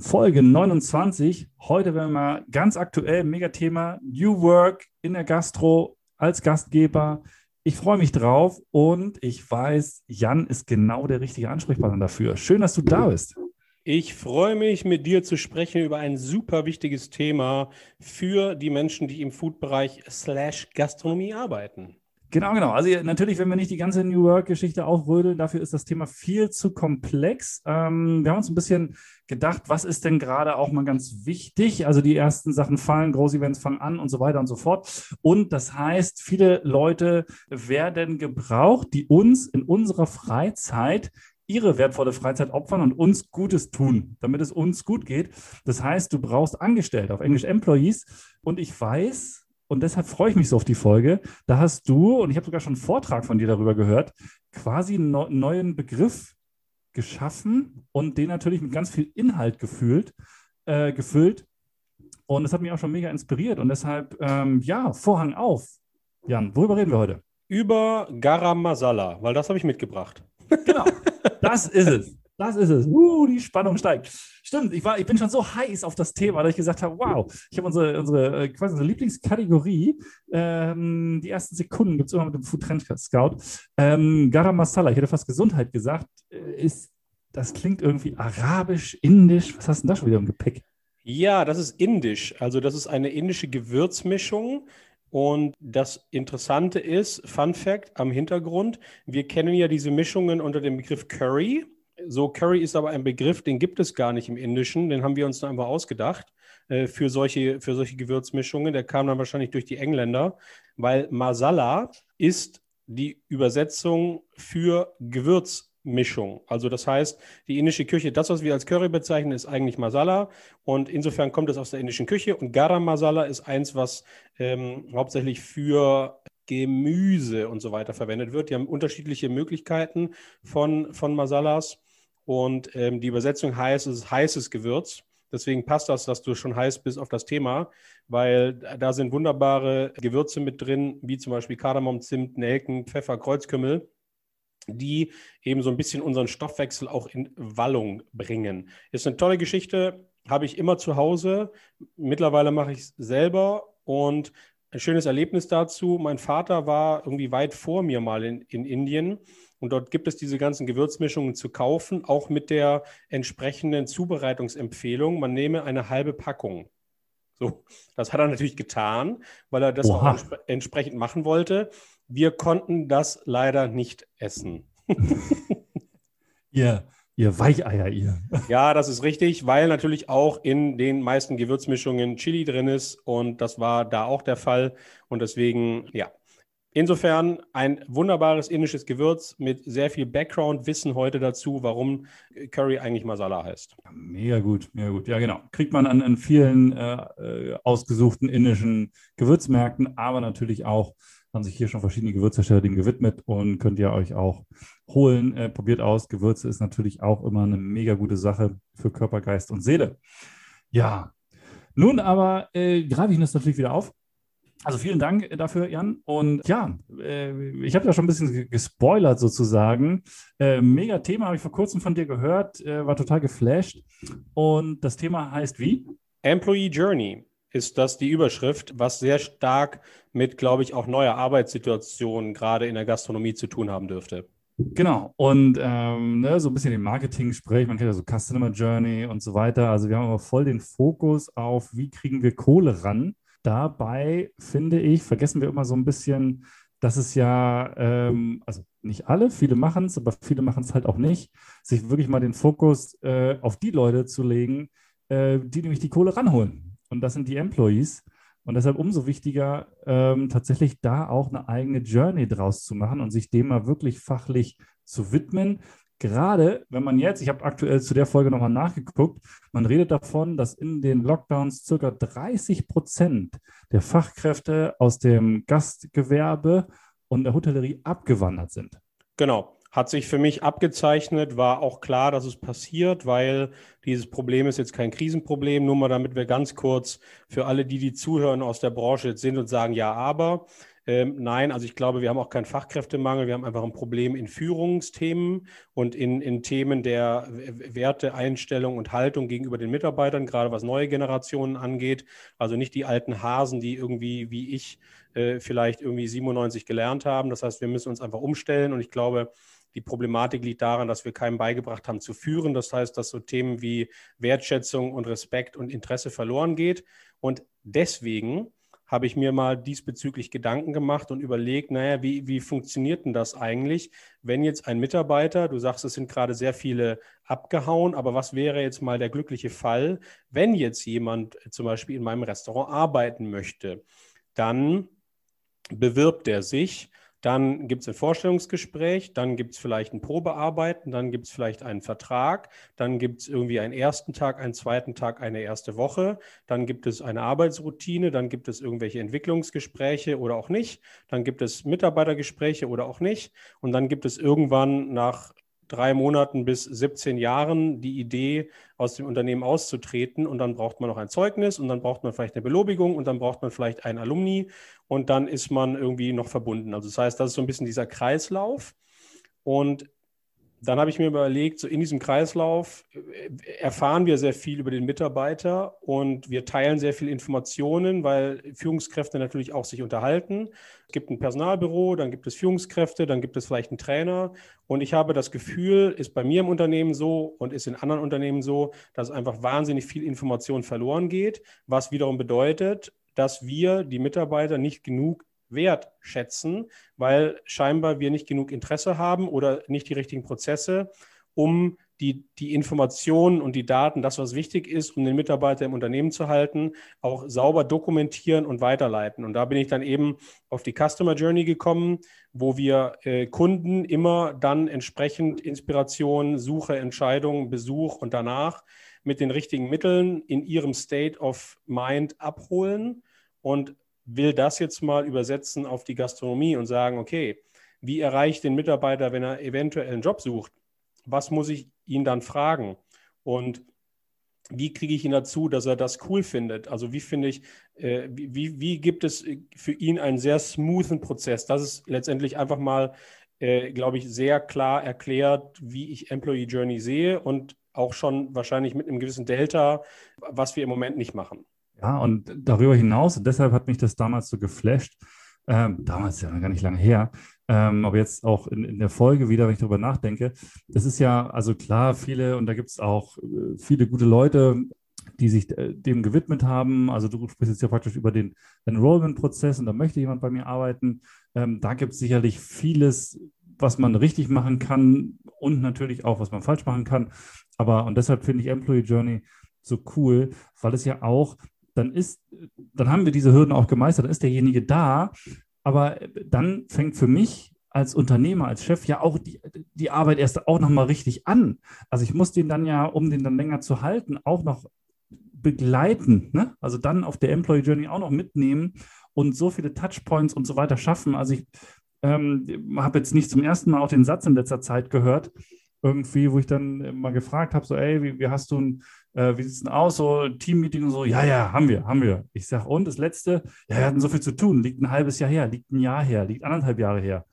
Folge 29. Heute werden wir mal ganz aktuell, Megathema New Work in der Gastro als Gastgeber. Ich freue mich drauf und ich weiß, Jan ist genau der richtige Ansprechpartner dafür. Schön, dass du da bist. Ich freue mich, mit dir zu sprechen über ein super wichtiges Thema für die Menschen, die im Food-Bereich slash Gastronomie arbeiten. Genau, genau. Also natürlich, wenn wir nicht die ganze New Work-Geschichte aufrödeln, dafür ist das Thema viel zu komplex. Ähm, wir haben uns ein bisschen gedacht, was ist denn gerade auch mal ganz wichtig? Also die ersten Sachen fallen, Groß-Events fangen an und so weiter und so fort. Und das heißt, viele Leute werden gebraucht, die uns in unserer Freizeit ihre wertvolle Freizeit opfern und uns Gutes tun, damit es uns gut geht. Das heißt, du brauchst Angestellte, auf Englisch Employees. Und ich weiß, und deshalb freue ich mich so auf die Folge, da hast du, und ich habe sogar schon einen Vortrag von dir darüber gehört, quasi einen neuen Begriff geschaffen und den natürlich mit ganz viel Inhalt gefühlt, äh, gefüllt. Und das hat mich auch schon mega inspiriert. Und deshalb, ähm, ja, Vorhang auf. Jan, worüber reden wir heute? Über Garam Masala, weil das habe ich mitgebracht. Genau. Das ist es. Das ist es. Uh, die Spannung steigt. Stimmt, ich, war, ich bin schon so heiß auf das Thema, dass ich gesagt habe, wow, ich habe unsere, unsere, äh, quasi unsere Lieblingskategorie. Ähm, die ersten Sekunden gibt es immer mit dem Food Trend Scout. Ähm, Garam Masala, ich hätte fast Gesundheit gesagt, äh, ist, das klingt irgendwie arabisch, indisch. Was hast du denn da schon wieder im Gepäck? Ja, das ist indisch. Also das ist eine indische Gewürzmischung und das Interessante ist, Fun Fact am Hintergrund, wir kennen ja diese Mischungen unter dem Begriff Curry. So, Curry ist aber ein Begriff, den gibt es gar nicht im Indischen, den haben wir uns dann einfach ausgedacht äh, für, solche, für solche Gewürzmischungen. Der kam dann wahrscheinlich durch die Engländer, weil Masala ist die Übersetzung für Gewürz. Mischung. Also das heißt, die indische Küche, das, was wir als Curry bezeichnen, ist eigentlich Masala und insofern kommt es aus der indischen Küche und Garam Masala ist eins, was ähm, hauptsächlich für Gemüse und so weiter verwendet wird. Die haben unterschiedliche Möglichkeiten von, von Masalas und ähm, die Übersetzung heißt, es ist heißes Gewürz. Deswegen passt das, dass du schon heiß bist auf das Thema, weil da sind wunderbare Gewürze mit drin, wie zum Beispiel Kardamom, Zimt, Nelken, Pfeffer, Kreuzkümmel die eben so ein bisschen unseren Stoffwechsel auch in Wallung bringen. Ist eine tolle Geschichte, habe ich immer zu Hause. Mittlerweile mache ich es selber und ein schönes Erlebnis dazu. Mein Vater war irgendwie weit vor mir mal in, in Indien und dort gibt es diese ganzen Gewürzmischungen zu kaufen, auch mit der entsprechenden Zubereitungsempfehlung. Man nehme eine halbe Packung. So, das hat er natürlich getan, weil er das Oha. auch entsp entsprechend machen wollte. Wir konnten das leider nicht essen. ihr, ihr Weicheier, ihr. Ja, das ist richtig, weil natürlich auch in den meisten Gewürzmischungen Chili drin ist und das war da auch der Fall und deswegen, ja. Insofern ein wunderbares indisches Gewürz mit sehr viel Background-Wissen heute dazu, warum Curry eigentlich Masala heißt. Mega gut, mega gut. Ja, genau. Kriegt man an, an vielen äh, äh ausgesuchten indischen Gewürzmärkten, aber natürlich auch haben sich hier schon verschiedene Gewürzhersteller dem gewidmet und könnt ihr euch auch holen. Äh, probiert aus. Gewürze ist natürlich auch immer eine mega gute Sache für Körper, Geist und Seele. Ja, nun aber äh, greife ich das natürlich wieder auf. Also vielen Dank dafür, Jan. Und ja, äh, ich habe ja schon ein bisschen gespoilert sozusagen. Äh, mega Thema, habe ich vor kurzem von dir gehört, äh, war total geflasht. Und das Thema heißt wie? Employee Journey ist das die Überschrift, was sehr stark mit, glaube ich, auch neuer Arbeitssituationen gerade in der Gastronomie zu tun haben dürfte. Genau, und ähm, ne, so ein bisschen im Marketing-Gespräch, man kennt ja so Customer Journey und so weiter. Also wir haben aber voll den Fokus auf, wie kriegen wir Kohle ran. Dabei finde ich, vergessen wir immer so ein bisschen, dass es ja, ähm, also nicht alle, viele machen es, aber viele machen es halt auch nicht, sich wirklich mal den Fokus äh, auf die Leute zu legen, äh, die nämlich die Kohle ranholen und das sind die Employees. Und deshalb umso wichtiger, ähm, tatsächlich da auch eine eigene Journey draus zu machen und sich dem mal wirklich fachlich zu widmen. Gerade wenn man jetzt, ich habe aktuell zu der Folge nochmal nachgeguckt, man redet davon, dass in den Lockdowns circa 30 Prozent der Fachkräfte aus dem Gastgewerbe und der Hotellerie abgewandert sind. Genau. Hat sich für mich abgezeichnet, war auch klar, dass es passiert, weil dieses Problem ist jetzt kein Krisenproblem. Nur mal, damit wir ganz kurz für alle, die, die zuhören aus der Branche jetzt sind und sagen, ja, aber. Ähm, nein, also ich glaube, wir haben auch keinen Fachkräftemangel. Wir haben einfach ein Problem in Führungsthemen und in, in Themen der Werte, Einstellung und Haltung gegenüber den Mitarbeitern, gerade was neue Generationen angeht. Also nicht die alten Hasen, die irgendwie wie ich äh, vielleicht irgendwie 97 gelernt haben. Das heißt, wir müssen uns einfach umstellen und ich glaube, die Problematik liegt daran, dass wir keinem beigebracht haben zu führen. Das heißt, dass so Themen wie Wertschätzung und Respekt und Interesse verloren geht. Und deswegen habe ich mir mal diesbezüglich Gedanken gemacht und überlegt, naja, wie, wie funktioniert denn das eigentlich, wenn jetzt ein Mitarbeiter, du sagst, es sind gerade sehr viele abgehauen, aber was wäre jetzt mal der glückliche Fall, wenn jetzt jemand zum Beispiel in meinem Restaurant arbeiten möchte, dann bewirbt er sich dann gibt es ein Vorstellungsgespräch, dann gibt es vielleicht ein Probearbeiten, dann gibt es vielleicht einen Vertrag, dann gibt es irgendwie einen ersten Tag, einen zweiten Tag, eine erste Woche, dann gibt es eine Arbeitsroutine, dann gibt es irgendwelche Entwicklungsgespräche oder auch nicht, dann gibt es Mitarbeitergespräche oder auch nicht und dann gibt es irgendwann nach drei Monaten bis 17 Jahren die Idee, aus dem Unternehmen auszutreten. Und dann braucht man noch ein Zeugnis und dann braucht man vielleicht eine Belobigung und dann braucht man vielleicht einen Alumni und dann ist man irgendwie noch verbunden. Also das heißt, das ist so ein bisschen dieser Kreislauf. Und dann habe ich mir überlegt, so in diesem Kreislauf äh, erfahren wir sehr viel über den Mitarbeiter und wir teilen sehr viel Informationen, weil Führungskräfte natürlich auch sich unterhalten. Es gibt ein Personalbüro, dann gibt es Führungskräfte, dann gibt es vielleicht einen Trainer. Und ich habe das Gefühl, ist bei mir im Unternehmen so und ist in anderen Unternehmen so, dass einfach wahnsinnig viel Information verloren geht, was wiederum bedeutet, dass wir die Mitarbeiter nicht genug wertschätzen, weil scheinbar wir nicht genug Interesse haben oder nicht die richtigen Prozesse, um die, die Informationen und die Daten, das, was wichtig ist, um den Mitarbeiter im Unternehmen zu halten, auch sauber dokumentieren und weiterleiten. Und da bin ich dann eben auf die Customer Journey gekommen, wo wir äh, Kunden immer dann entsprechend Inspiration, Suche, Entscheidung, Besuch und danach mit den richtigen Mitteln in ihrem State of Mind abholen und will das jetzt mal übersetzen auf die Gastronomie und sagen, okay, wie erreiche ich den Mitarbeiter, wenn er eventuell einen Job sucht? Was muss ich ihn dann fragen? Und wie kriege ich ihn dazu, dass er das cool findet? Also wie finde ich, äh, wie, wie gibt es für ihn einen sehr smoothen Prozess? Das ist letztendlich einfach mal, äh, glaube ich, sehr klar erklärt, wie ich Employee Journey sehe und auch schon wahrscheinlich mit einem gewissen Delta, was wir im Moment nicht machen. Ja, und darüber hinaus, und deshalb hat mich das damals so geflasht, ähm, damals ja gar nicht lange her, ähm, aber jetzt auch in, in, der Folge wieder, wenn ich darüber nachdenke, das ist ja, also klar, viele, und da gibt es auch äh, viele gute Leute, die sich äh, dem gewidmet haben. Also du sprichst jetzt ja praktisch über den Enrollment-Prozess und da möchte jemand bei mir arbeiten. Ähm, da gibt es sicherlich vieles, was man richtig machen kann und natürlich auch, was man falsch machen kann. Aber und deshalb finde ich Employee Journey so cool, weil es ja auch dann ist, dann haben wir diese Hürden auch gemeistert, dann ist derjenige da, aber dann fängt für mich als Unternehmer, als Chef ja auch die, die Arbeit erst auch nochmal richtig an. Also ich muss den dann ja, um den dann länger zu halten, auch noch begleiten, ne? also dann auf der Employee Journey auch noch mitnehmen und so viele Touchpoints und so weiter schaffen. Also ich ähm, habe jetzt nicht zum ersten Mal auch den Satz in letzter Zeit gehört, irgendwie, wo ich dann mal gefragt habe, so, ey, wie, wie hast du ein äh, wie sieht es denn aus, so Teammeeting und so, ja, ja, haben wir, haben wir. Ich sage, und das letzte, ja, wir hatten so viel zu tun, liegt ein halbes Jahr her, liegt ein Jahr her, liegt anderthalb Jahre her.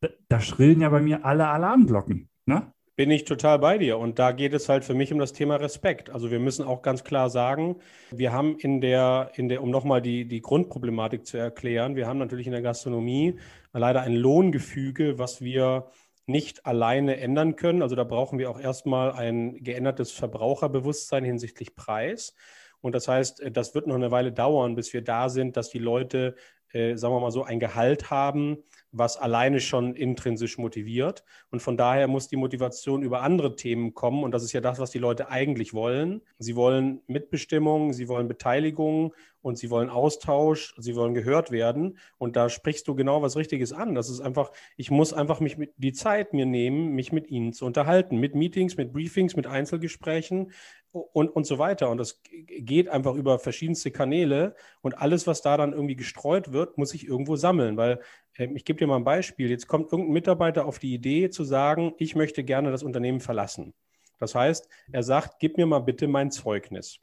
Da, da schrillen ja bei mir alle Alarmglocken, ne? Bin ich total bei dir. Und da geht es halt für mich um das Thema Respekt. Also wir müssen auch ganz klar sagen, wir haben in der, in der, um nochmal die, die Grundproblematik zu erklären, wir haben natürlich in der Gastronomie leider ein Lohngefüge, was wir nicht alleine ändern können. Also da brauchen wir auch erstmal ein geändertes Verbraucherbewusstsein hinsichtlich Preis. Und das heißt, das wird noch eine Weile dauern, bis wir da sind, dass die Leute, äh, sagen wir mal so, ein Gehalt haben, was alleine schon intrinsisch motiviert. Und von daher muss die Motivation über andere Themen kommen. Und das ist ja das, was die Leute eigentlich wollen. Sie wollen Mitbestimmung, sie wollen Beteiligung und sie wollen Austausch, sie wollen gehört werden. Und da sprichst du genau was Richtiges an. Das ist einfach, ich muss einfach mich mit die Zeit mir nehmen, mich mit ihnen zu unterhalten, mit Meetings, mit Briefings, mit Einzelgesprächen und, und so weiter. Und das geht einfach über verschiedenste Kanäle und alles, was da dann irgendwie gestreut wird, muss ich irgendwo sammeln, weil ich gebe dir mal ein Beispiel. Jetzt kommt irgendein Mitarbeiter auf die Idee zu sagen, ich möchte gerne das Unternehmen verlassen. Das heißt, er sagt, gib mir mal bitte mein Zeugnis.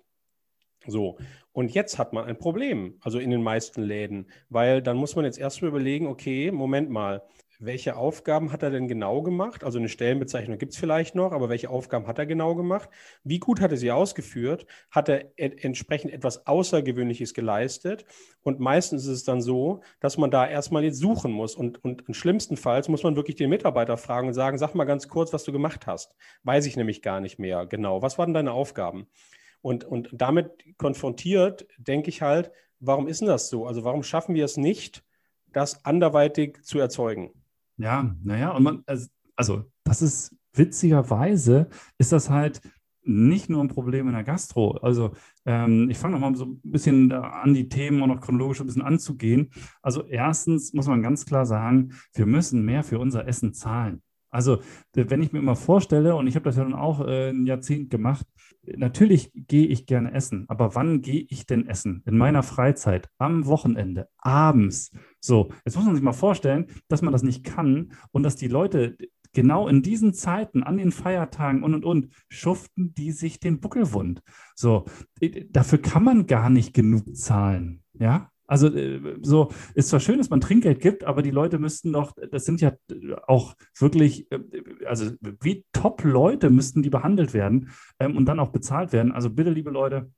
So, und jetzt hat man ein Problem, also in den meisten Läden, weil dann muss man jetzt erstmal überlegen, okay, Moment mal, welche Aufgaben hat er denn genau gemacht? Also eine Stellenbezeichnung gibt es vielleicht noch, aber welche Aufgaben hat er genau gemacht? Wie gut hat er sie ausgeführt? Hat er entsprechend etwas Außergewöhnliches geleistet? Und meistens ist es dann so, dass man da erstmal jetzt suchen muss. Und, und schlimmstenfalls muss man wirklich den Mitarbeiter fragen und sagen, sag mal ganz kurz, was du gemacht hast. Weiß ich nämlich gar nicht mehr genau. Was waren deine Aufgaben? Und, und damit konfrontiert, denke ich halt, warum ist denn das so? Also warum schaffen wir es nicht, das anderweitig zu erzeugen? Ja, naja, und man, also, also das ist witzigerweise, ist das halt nicht nur ein Problem in der Gastro. Also ähm, ich fange nochmal so ein bisschen an, die Themen auch noch chronologisch ein bisschen anzugehen. Also erstens muss man ganz klar sagen, wir müssen mehr für unser Essen zahlen. Also, wenn ich mir immer vorstelle, und ich habe das ja nun auch äh, ein Jahrzehnt gemacht, natürlich gehe ich gerne essen, aber wann gehe ich denn essen? In meiner Freizeit, am Wochenende, abends. So, jetzt muss man sich mal vorstellen, dass man das nicht kann und dass die Leute genau in diesen Zeiten, an den Feiertagen und und und, schuften die sich den Buckel wund. So, dafür kann man gar nicht genug zahlen. Ja, also äh, so ist zwar schön, dass man Trinkgeld gibt, aber die Leute müssten doch, das sind ja auch wirklich, äh, also wie Top-Leute müssten die behandelt werden ähm, und dann auch bezahlt werden. Also bitte, liebe Leute,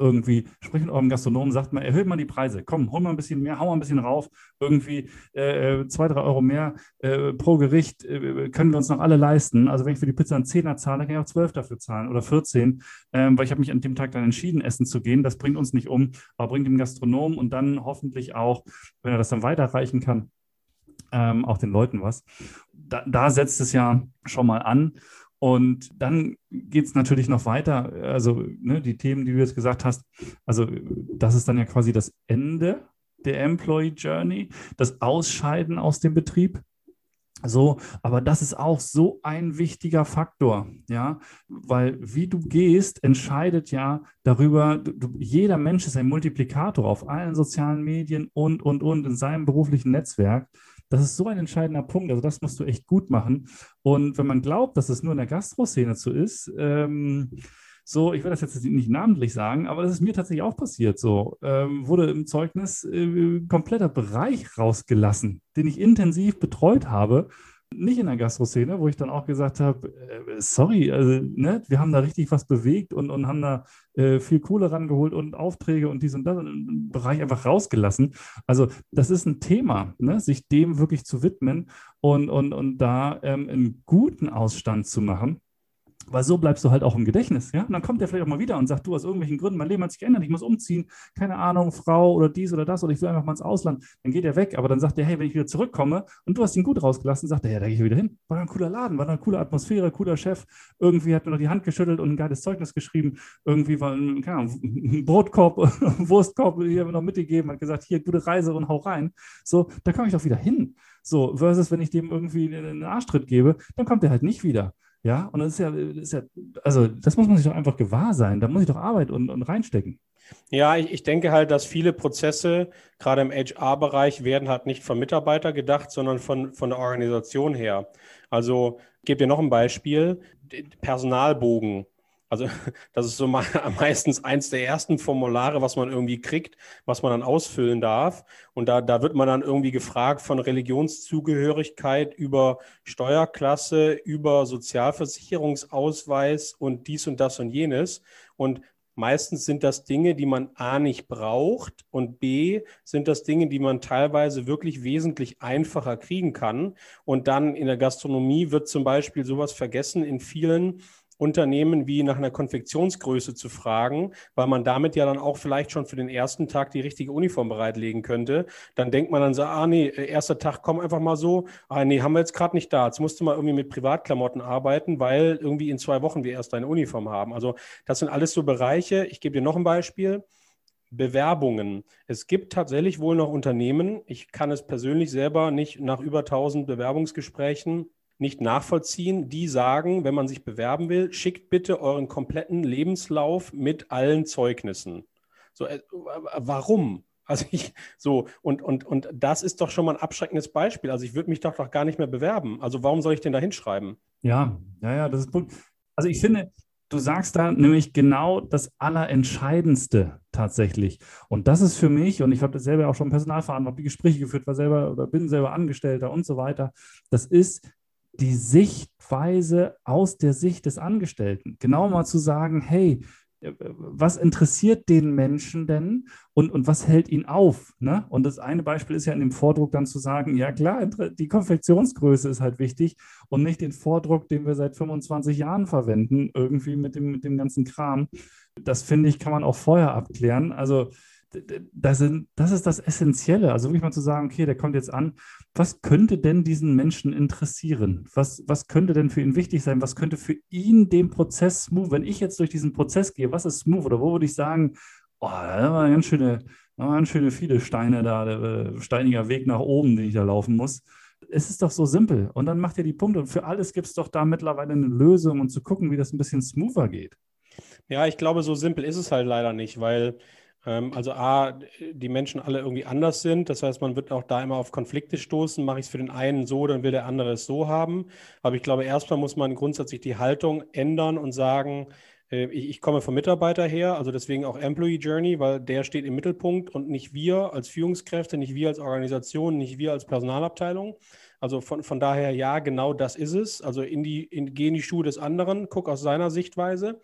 irgendwie, sprecht mit eurem Gastronomen, sagt mal, erhöht mal die Preise, komm, hol mal ein bisschen mehr, hau mal ein bisschen rauf, irgendwie äh, zwei, drei Euro mehr äh, pro Gericht äh, können wir uns noch alle leisten. Also wenn ich für die Pizza einen Zehner zahle, kann ich auch zwölf dafür zahlen oder 14, ähm, weil ich habe mich an dem Tag dann entschieden, essen zu gehen. Das bringt uns nicht um, aber bringt dem Gastronomen und dann hoffentlich auch, wenn er das dann weiterreichen kann, ähm, auch den Leuten was. Da, da setzt es ja schon mal an. Und dann geht es natürlich noch weiter. Also ne, die Themen, die du jetzt gesagt hast, also das ist dann ja quasi das Ende der Employee Journey, das Ausscheiden aus dem Betrieb. So, aber das ist auch so ein wichtiger Faktor, ja, weil wie du gehst, entscheidet ja darüber, du, jeder Mensch ist ein Multiplikator auf allen sozialen Medien und, und, und in seinem beruflichen Netzwerk. Das ist so ein entscheidender Punkt. Also das musst du echt gut machen. Und wenn man glaubt, dass es nur in der Gastroszene so ist, ähm, so, ich will das jetzt nicht namentlich sagen, aber das ist mir tatsächlich auch passiert. So ähm, wurde im Zeugnis äh, kompletter Bereich rausgelassen, den ich intensiv betreut habe nicht in der Gastroszene, wo ich dann auch gesagt habe, äh, sorry, also, ne, wir haben da richtig was bewegt und, und haben da äh, viel Kohle rangeholt und Aufträge und dies und das im Bereich einfach rausgelassen. Also das ist ein Thema, ne, sich dem wirklich zu widmen und, und, und da ähm, einen guten Ausstand zu machen. Weil so bleibst du halt auch im Gedächtnis, ja? Und dann kommt der vielleicht auch mal wieder und sagt, du aus irgendwelchen Gründen, mein Leben hat sich geändert, ich muss umziehen, keine Ahnung, Frau oder dies oder das oder ich will einfach mal ins Ausland. Dann geht er weg, aber dann sagt er, hey, wenn ich wieder zurückkomme und du hast ihn gut rausgelassen, sagt er, ja, da gehe ich wieder hin. War ein cooler Laden, war eine coole Atmosphäre, cooler Chef. Irgendwie hat mir noch die Hand geschüttelt und ein geiles Zeugnis geschrieben. Irgendwie war ein, keine Ahnung, ein Brotkorb, Wurstkorb hier noch mitgegeben, hat gesagt, hier, gute Reise und hau rein. So, da komme ich doch wieder hin. So, versus wenn ich dem irgendwie einen Arschtritt gebe, dann kommt er halt nicht wieder. Ja, und das ist ja, das ist ja, also das muss man sich doch einfach gewahr sein. Da muss ich doch Arbeit und, und reinstecken. Ja, ich, ich denke halt, dass viele Prozesse, gerade im HR-Bereich, werden halt nicht vom Mitarbeiter gedacht, sondern von, von der Organisation her. Also, ich gebe dir noch ein Beispiel. Personalbogen. Also das ist so meistens eins der ersten Formulare, was man irgendwie kriegt, was man dann ausfüllen darf. Und da, da wird man dann irgendwie gefragt von Religionszugehörigkeit über Steuerklasse, über Sozialversicherungsausweis und dies und das und jenes. Und meistens sind das Dinge, die man A nicht braucht und B sind das Dinge, die man teilweise wirklich wesentlich einfacher kriegen kann. Und dann in der Gastronomie wird zum Beispiel sowas vergessen in vielen Unternehmen wie nach einer Konfektionsgröße zu fragen, weil man damit ja dann auch vielleicht schon für den ersten Tag die richtige Uniform bereitlegen könnte. Dann denkt man dann so, ah nee, äh, erster Tag, komm einfach mal so. Ah nee, haben wir jetzt gerade nicht da. Jetzt musst du mal irgendwie mit Privatklamotten arbeiten, weil irgendwie in zwei Wochen wir erst eine Uniform haben. Also das sind alles so Bereiche. Ich gebe dir noch ein Beispiel. Bewerbungen. Es gibt tatsächlich wohl noch Unternehmen, ich kann es persönlich selber nicht nach über 1000 Bewerbungsgesprächen nicht nachvollziehen, die sagen, wenn man sich bewerben will, schickt bitte euren kompletten Lebenslauf mit allen Zeugnissen. So, äh, warum? Also ich so, und, und, und das ist doch schon mal ein abschreckendes Beispiel. Also ich würde mich doch, doch gar nicht mehr bewerben. Also warum soll ich denn da hinschreiben? Ja, ja, ja, das ist Punkt. Also ich finde, du sagst da nämlich genau das Allerentscheidendste tatsächlich. Und das ist für mich, und ich habe das selber auch schon Personalverantwortung, habe die Gespräche geführt, war selber oder bin selber Angestellter und so weiter. Das ist die Sichtweise aus der Sicht des Angestellten. Genau mal zu sagen, hey, was interessiert den Menschen denn und, und was hält ihn auf? Ne? Und das eine Beispiel ist ja in dem Vordruck dann zu sagen, ja klar, die Konfektionsgröße ist halt wichtig und nicht den Vordruck, den wir seit 25 Jahren verwenden, irgendwie mit dem, mit dem ganzen Kram. Das finde ich, kann man auch vorher abklären. Also das, sind, das ist das Essentielle. Also wirklich mal zu sagen, okay, der kommt jetzt an. Was könnte denn diesen Menschen interessieren? Was, was könnte denn für ihn wichtig sein? Was könnte für ihn den Prozess smooth, wenn ich jetzt durch diesen Prozess gehe, was ist smooth? Oder wo würde ich sagen, oh, da waren ganz schöne, da waren schöne viele Steine da, der, äh, steiniger Weg nach oben, den ich da laufen muss. Es ist doch so simpel. Und dann macht ihr die Punkte. Und für alles gibt es doch da mittlerweile eine Lösung und zu gucken, wie das ein bisschen smoother geht. Ja, ich glaube, so simpel ist es halt leider nicht, weil also A, die Menschen alle irgendwie anders sind. Das heißt, man wird auch da immer auf Konflikte stoßen. Mache ich es für den einen so, dann will der andere es so haben. Aber ich glaube, erstmal muss man grundsätzlich die Haltung ändern und sagen, äh, ich, ich, komme vom Mitarbeiter her, also deswegen auch Employee Journey, weil der steht im Mittelpunkt und nicht wir als Führungskräfte, nicht wir als Organisation, nicht wir als Personalabteilung. Also von, von daher, ja, genau das ist es. Also in die, in, geh in die Schuhe des anderen, guck aus seiner Sichtweise.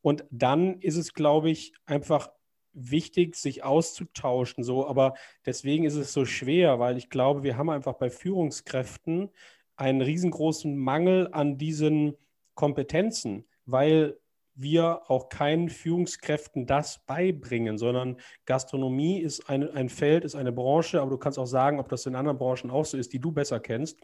Und dann ist es, glaube ich, einfach wichtig, sich auszutauschen. So, aber deswegen ist es so schwer, weil ich glaube, wir haben einfach bei Führungskräften einen riesengroßen Mangel an diesen Kompetenzen, weil wir auch keinen Führungskräften das beibringen, sondern Gastronomie ist ein, ein Feld, ist eine Branche, aber du kannst auch sagen, ob das in anderen Branchen auch so ist, die du besser kennst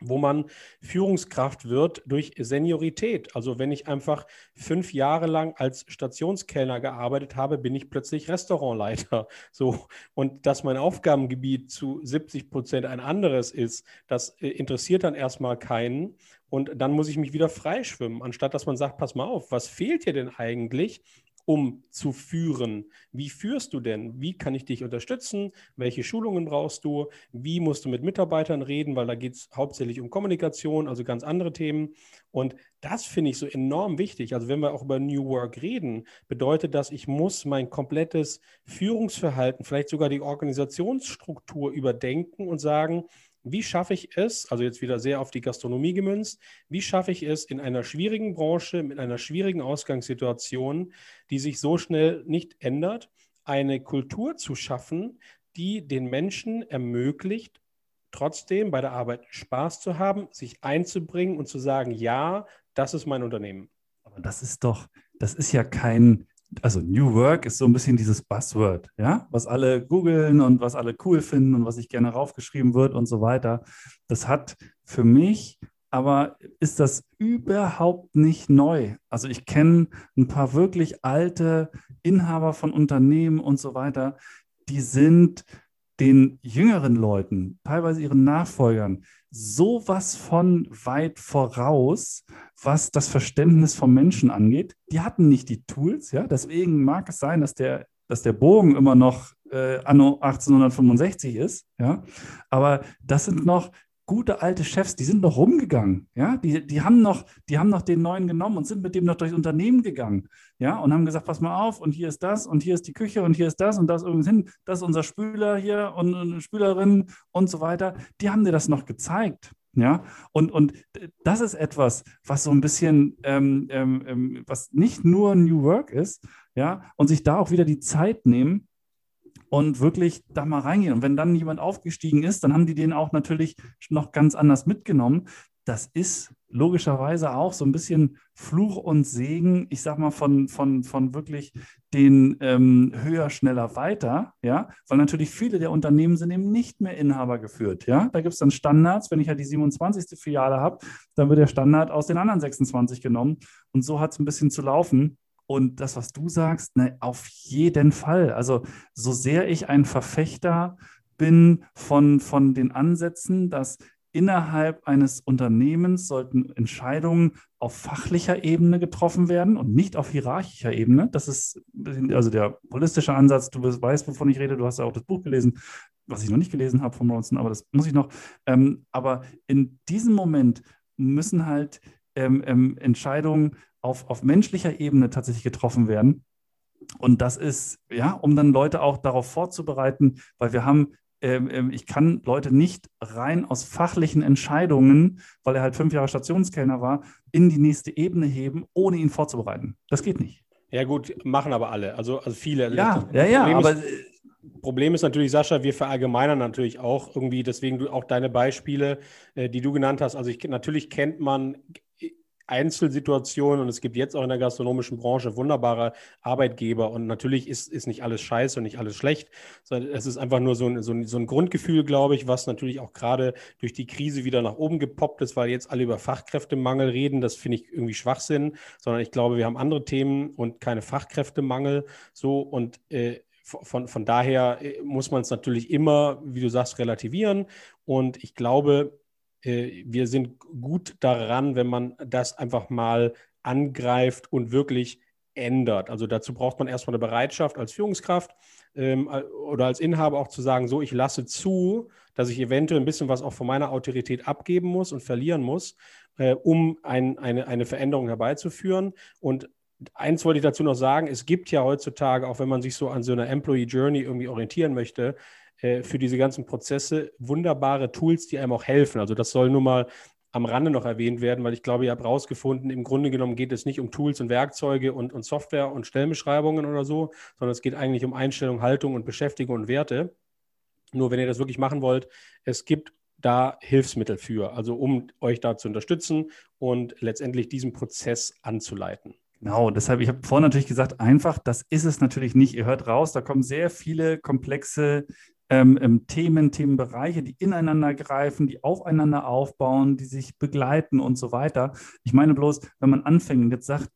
wo man Führungskraft wird durch Seniorität. Also wenn ich einfach fünf Jahre lang als Stationskellner gearbeitet habe, bin ich plötzlich Restaurantleiter. So und dass mein Aufgabengebiet zu 70 Prozent ein anderes ist, das äh, interessiert dann erstmal keinen. Und dann muss ich mich wieder freischwimmen, anstatt dass man sagt, pass mal auf, was fehlt dir denn eigentlich? Um zu führen. Wie führst du denn? Wie kann ich dich unterstützen? Welche Schulungen brauchst du? Wie musst du mit Mitarbeitern reden? Weil da geht es hauptsächlich um Kommunikation, also ganz andere Themen. Und das finde ich so enorm wichtig. Also wenn wir auch über New Work reden, bedeutet das, ich muss mein komplettes Führungsverhalten, vielleicht sogar die Organisationsstruktur überdenken und sagen, wie schaffe ich es, also jetzt wieder sehr auf die Gastronomie gemünzt, wie schaffe ich es in einer schwierigen Branche, mit einer schwierigen Ausgangssituation, die sich so schnell nicht ändert, eine Kultur zu schaffen, die den Menschen ermöglicht, trotzdem bei der Arbeit Spaß zu haben, sich einzubringen und zu sagen, ja, das ist mein Unternehmen. Aber das ist doch, das ist ja kein, also New Work ist so ein bisschen dieses Buzzword, ja, was alle googeln und was alle cool finden und was sich gerne raufgeschrieben wird und so weiter. Das hat für mich aber ist das überhaupt nicht neu. Also ich kenne ein paar wirklich alte Inhaber von Unternehmen und so weiter, die sind den jüngeren Leuten, teilweise ihren Nachfolgern, sowas von weit voraus, was das Verständnis vom Menschen angeht. Die hatten nicht die Tools, ja. Deswegen mag es sein, dass der, dass der Bogen immer noch äh, anno 1865 ist, ja. Aber das sind noch gute alte Chefs, die sind noch rumgegangen, ja, die, die haben noch, die haben noch den neuen genommen und sind mit dem noch durchs Unternehmen gegangen, ja, und haben gesagt, pass mal auf, und hier ist das, und hier ist die Küche, und hier ist das, und das übrigens hin, das ist unser Spüler hier und, und Spülerin und so weiter, die haben dir das noch gezeigt, ja, und, und das ist etwas, was so ein bisschen, ähm, ähm, ähm was nicht nur New Work ist, ja, und sich da auch wieder die Zeit nehmen, und wirklich da mal reingehen. Und wenn dann jemand aufgestiegen ist, dann haben die den auch natürlich noch ganz anders mitgenommen. Das ist logischerweise auch so ein bisschen Fluch und Segen, ich sag mal, von, von, von wirklich den ähm, höher, schneller, weiter, ja, weil natürlich viele der Unternehmen sind eben nicht mehr Inhaber geführt, ja. Da gibt es dann Standards, wenn ich ja halt die 27. Filiale habe, dann wird der Standard aus den anderen 26 genommen und so hat es ein bisschen zu laufen. Und das, was du sagst, ne, auf jeden Fall. Also so sehr ich ein Verfechter bin von, von den Ansätzen, dass innerhalb eines Unternehmens sollten Entscheidungen auf fachlicher Ebene getroffen werden und nicht auf hierarchischer Ebene. Das ist also der holistische Ansatz. Du weißt, wovon ich rede. Du hast ja auch das Buch gelesen, was ich noch nicht gelesen habe von Bronson, aber das muss ich noch. Ähm, aber in diesem Moment müssen halt ähm, ähm, Entscheidungen auf, auf menschlicher Ebene tatsächlich getroffen werden. Und das ist, ja, um dann Leute auch darauf vorzubereiten, weil wir haben ähm, ähm, ich kann Leute nicht rein aus fachlichen Entscheidungen, weil er halt fünf Jahre Stationskellner war, in die nächste Ebene heben, ohne ihn vorzubereiten. Das geht nicht. Ja, gut, machen aber alle. Also, also viele. Ja, ja, ja, aber. Ist, Problem ist natürlich, Sascha, wir verallgemeinern natürlich auch irgendwie, deswegen auch deine Beispiele, äh, die du genannt hast. Also ich, natürlich kennt man Einzelsituationen und es gibt jetzt auch in der gastronomischen Branche wunderbare Arbeitgeber und natürlich ist, ist nicht alles scheiße und nicht alles schlecht, sondern es ist einfach nur so ein, so ein, so ein Grundgefühl, glaube ich, was natürlich auch gerade durch die Krise wieder nach oben gepoppt ist, weil jetzt alle über Fachkräftemangel reden. Das finde ich irgendwie Schwachsinn, sondern ich glaube, wir haben andere Themen und keine Fachkräftemangel so und äh, von, von daher äh, muss man es natürlich immer, wie du sagst, relativieren. Und ich glaube, wir sind gut daran, wenn man das einfach mal angreift und wirklich ändert. Also dazu braucht man erstmal eine Bereitschaft als Führungskraft ähm, oder als Inhaber auch zu sagen, so, ich lasse zu, dass ich eventuell ein bisschen was auch von meiner Autorität abgeben muss und verlieren muss, äh, um ein, eine, eine Veränderung herbeizuführen. Und eins wollte ich dazu noch sagen, es gibt ja heutzutage, auch wenn man sich so an so einer Employee Journey irgendwie orientieren möchte, äh, für diese ganzen Prozesse wunderbare Tools, die einem auch helfen. Also das soll nur mal am Rande noch erwähnt werden, weil ich glaube, ihr habt rausgefunden, im Grunde genommen geht es nicht um Tools und Werkzeuge und, und Software und Stellenbeschreibungen oder so, sondern es geht eigentlich um Einstellung, Haltung und Beschäftigung und Werte. Nur wenn ihr das wirklich machen wollt, es gibt da Hilfsmittel für, also um euch da zu unterstützen und letztendlich diesen Prozess anzuleiten. Genau, deshalb, ich habe vorhin natürlich gesagt, einfach, das ist es natürlich nicht. Ihr hört raus, da kommen sehr viele komplexe ähm, ähm, Themen, Themenbereiche, die ineinander greifen, die aufeinander aufbauen, die sich begleiten und so weiter. Ich meine bloß, wenn man anfängt und jetzt sagt,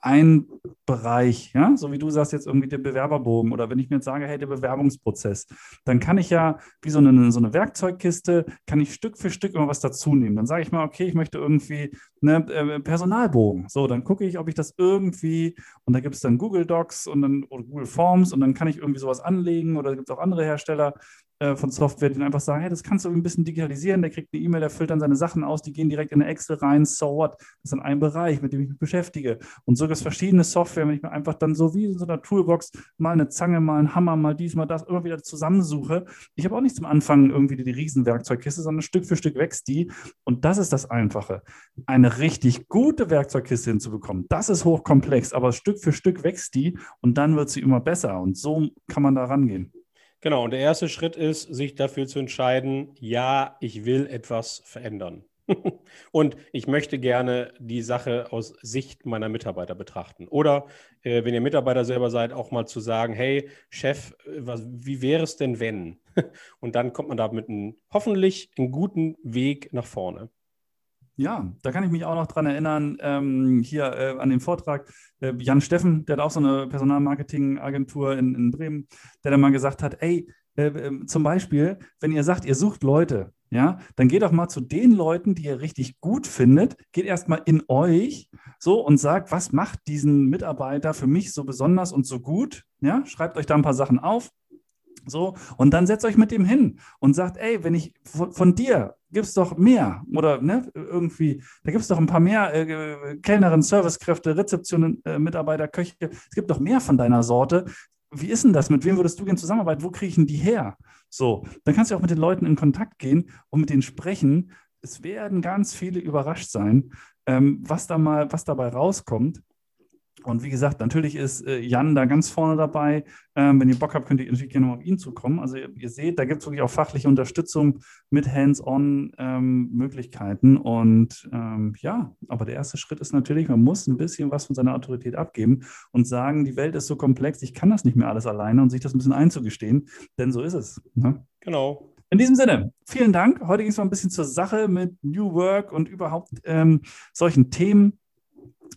ein Bereich, ja, so wie du sagst jetzt irgendwie der Bewerberbogen oder wenn ich mir jetzt sage, hey, der Bewerbungsprozess, dann kann ich ja wie so eine, so eine Werkzeugkiste, kann ich Stück für Stück immer was dazu nehmen. Dann sage ich mal, okay, ich möchte irgendwie eine äh, Personalbogen. So, dann gucke ich, ob ich das irgendwie, und da gibt es dann Google Docs und dann oder Google Forms und dann kann ich irgendwie sowas anlegen oder gibt es auch andere Hersteller, äh, von Software, die einfach sagen, hey, das kannst du ein bisschen digitalisieren, der kriegt eine E-Mail, der füllt dann seine Sachen aus, die gehen direkt in eine Excel rein, so what, das ist dann ein Bereich, mit dem ich mich beschäftige. Und so gibt es verschiedene Software, wenn ich mir einfach dann so wie in so einer Toolbox mal eine Zange, mal einen Hammer, mal dies, mal das, immer wieder zusammensuche. Ich habe auch nicht zum Anfang irgendwie die Riesenwerkzeugkiste, sondern Stück für Stück wächst die. Und das ist das Einfache. Eine richtig gute Werkzeugkiste hinzubekommen, das ist hochkomplex, aber Stück für Stück wächst die und dann wird sie immer besser. Und so kann man da rangehen. Genau, und der erste Schritt ist, sich dafür zu entscheiden, ja, ich will etwas verändern. und ich möchte gerne die Sache aus Sicht meiner Mitarbeiter betrachten. Oder äh, wenn ihr Mitarbeiter selber seid, auch mal zu sagen, hey, Chef, äh, was, wie wäre es denn, wenn? und dann kommt man da mit einem hoffentlich einen guten Weg nach vorne. Ja, da kann ich mich auch noch dran erinnern, ähm, hier äh, an den Vortrag, äh, Jan Steffen, der hat auch so eine Personalmarketing-Agentur in, in, Bremen, der dann mal gesagt hat, ey, äh, ähm, zum Beispiel, wenn ihr sagt, ihr sucht Leute, ja, dann geht doch mal zu den Leuten, die ihr richtig gut findet, geht erstmal in euch so und sagt, was macht diesen Mitarbeiter für mich so besonders und so gut? Ja, schreibt euch da ein paar Sachen auf, so, und dann setzt euch mit dem hin und sagt, ey, wenn ich von, von dir gibt es doch mehr oder ne, irgendwie, da gibt es doch ein paar mehr äh, Kellnerinnen, Servicekräfte, Rezeptionen, äh, Mitarbeiter, Köche. Es gibt doch mehr von deiner Sorte. Wie ist denn das? Mit wem würdest du gerne zusammenarbeiten? Wo kriege ich denn die her? So, dann kannst du auch mit den Leuten in Kontakt gehen und mit denen sprechen. Es werden ganz viele überrascht sein, ähm, was da mal, was dabei rauskommt. Und wie gesagt, natürlich ist äh, Jan da ganz vorne dabei. Ähm, wenn ihr Bock habt, könnt ihr natürlich gerne auf ihn zukommen. Also ihr, ihr seht, da gibt es wirklich auch fachliche Unterstützung mit Hands-on-Möglichkeiten. Ähm, und ähm, ja, aber der erste Schritt ist natürlich, man muss ein bisschen was von seiner Autorität abgeben und sagen, die Welt ist so komplex, ich kann das nicht mehr alles alleine und sich das ein bisschen einzugestehen, denn so ist es. Ne? Genau. In diesem Sinne, vielen Dank. Heute ging es mal ein bisschen zur Sache mit New Work und überhaupt ähm, solchen Themen.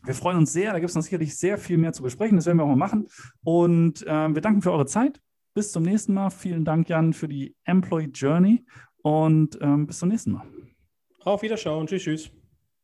Wir freuen uns sehr. Da gibt es noch sicherlich sehr viel mehr zu besprechen. Das werden wir auch mal machen. Und äh, wir danken für eure Zeit. Bis zum nächsten Mal. Vielen Dank, Jan, für die Employee Journey. Und ähm, bis zum nächsten Mal. Auf Wiederschauen. Tschüss, tschüss.